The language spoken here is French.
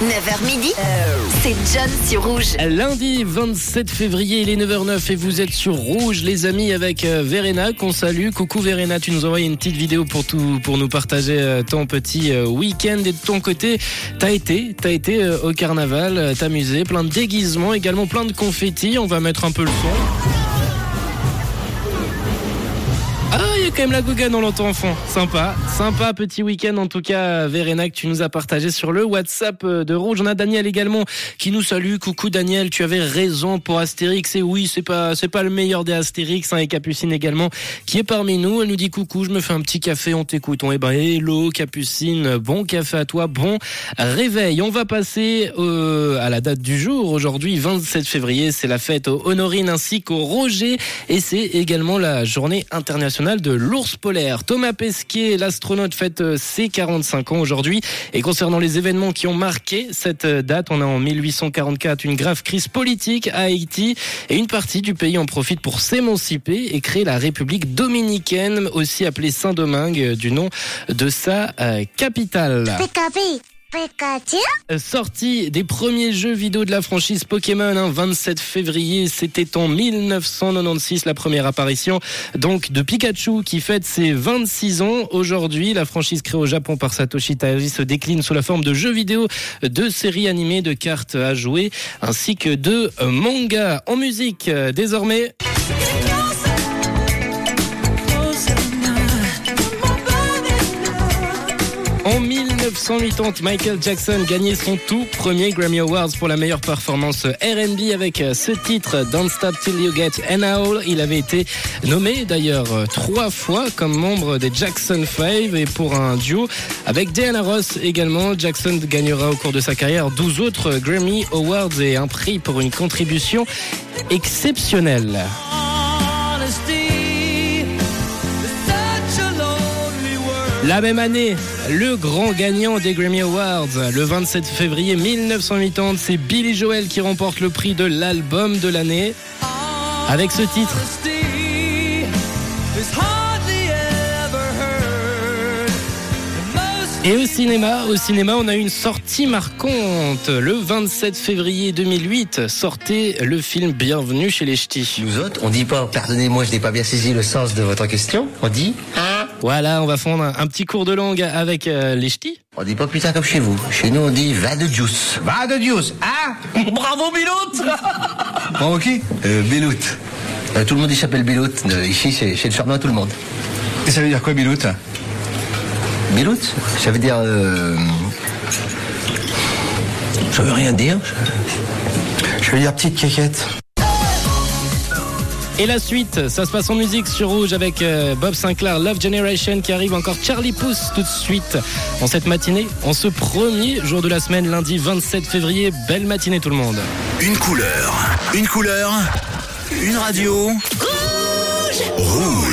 9h midi, c'est John sur Rouge. Lundi 27 février, il est 9h09 et vous êtes sur Rouge, les amis, avec euh, Verena qu'on salue. Coucou Verena, tu nous envoies une petite vidéo pour tout, pour nous partager euh, ton petit euh, week-end. Et de ton côté, t'as été, t'as été au carnaval, t'amuser, plein de déguisements, également plein de confettis. On va mettre un peu le son. Quand même la Gouga dans l'entend enfant. Sympa, sympa petit week-end en tout cas, Verena, que tu nous as partagé sur le WhatsApp euh, de Rouge. On a Daniel également qui nous salue. Coucou Daniel, tu avais raison pour Astérix. Et oui, c'est pas, c'est pas le meilleur des Astérix, hein, et Capucine également qui est parmi nous. Elle nous dit coucou, je me fais un petit café, on t'écoute. On est ben, hello Capucine, bon café à toi, bon réveil. On va passer euh, à la date du jour. Aujourd'hui, 27 février, c'est la fête aux Honorine ainsi qu'au Roger. Et c'est également la journée internationale de l'ours polaire. Thomas Pesquet, l'astronaute, fête euh, ses 45 ans aujourd'hui. Et concernant les événements qui ont marqué cette euh, date, on a en 1844 une grave crise politique à Haïti et une partie du pays en profite pour s'émanciper et créer la République dominicaine, aussi appelée Saint-Domingue, euh, du nom de sa capitale. Pikachu. Sortie des premiers jeux vidéo de la franchise Pokémon, hein, 27 février, c'était en 1996 la première apparition donc de Pikachu qui fête ses 26 ans aujourd'hui. La franchise créée au Japon par Satoshi Tajiri se décline sous la forme de jeux vidéo, de séries animées, de cartes à jouer ainsi que de euh, mangas en musique. euh, Désormais, En 1980, Michael Jackson gagnait son tout premier Grammy Awards pour la meilleure performance R&B avec ce titre Don't Stop Till You Get An Owl. Il avait été nommé d'ailleurs trois fois comme membre des Jackson 5 et pour un duo avec Diana Ross également. Jackson gagnera au cours de sa carrière 12 autres Grammy Awards et un prix pour une contribution exceptionnelle. La même année, le grand gagnant des Grammy Awards, le 27 février 1980, c'est Billy Joel qui remporte le prix de l'album de l'année avec ce titre. Et au cinéma, au cinéma, on a eu une sortie marquante. Le 27 février 2008, sortait le film Bienvenue chez les Ch'tis. Nous autres, on dit pas, pardonnez-moi, je n'ai pas bien saisi le sens de votre question. On dit, hein? Voilà, on va fondre un, un petit cours de langue avec euh, les Ch'tis. On dit pas putain comme chez vous. Chez nous, on dit va de juice. Va de Dios, hein? Bravo, Bilout Bravo qui? Euh, Bilout. Euh, tout le monde il s'appelle Bilout. Euh, ici, c'est c'est le surnom à tout le monde. Et ça veut dire quoi, Bilout Bilout Ça veut dire... Euh... Ça veut rien dire. Je veux dire petite caquette. Et la suite, ça se passe en musique sur Rouge avec euh, Bob Sinclair, Love Generation qui arrive encore Charlie Puth tout de suite en cette matinée, en ce premier jour de la semaine, lundi 27 février. Belle matinée tout le monde. Une couleur, une couleur, une radio. Rouge. Rouge.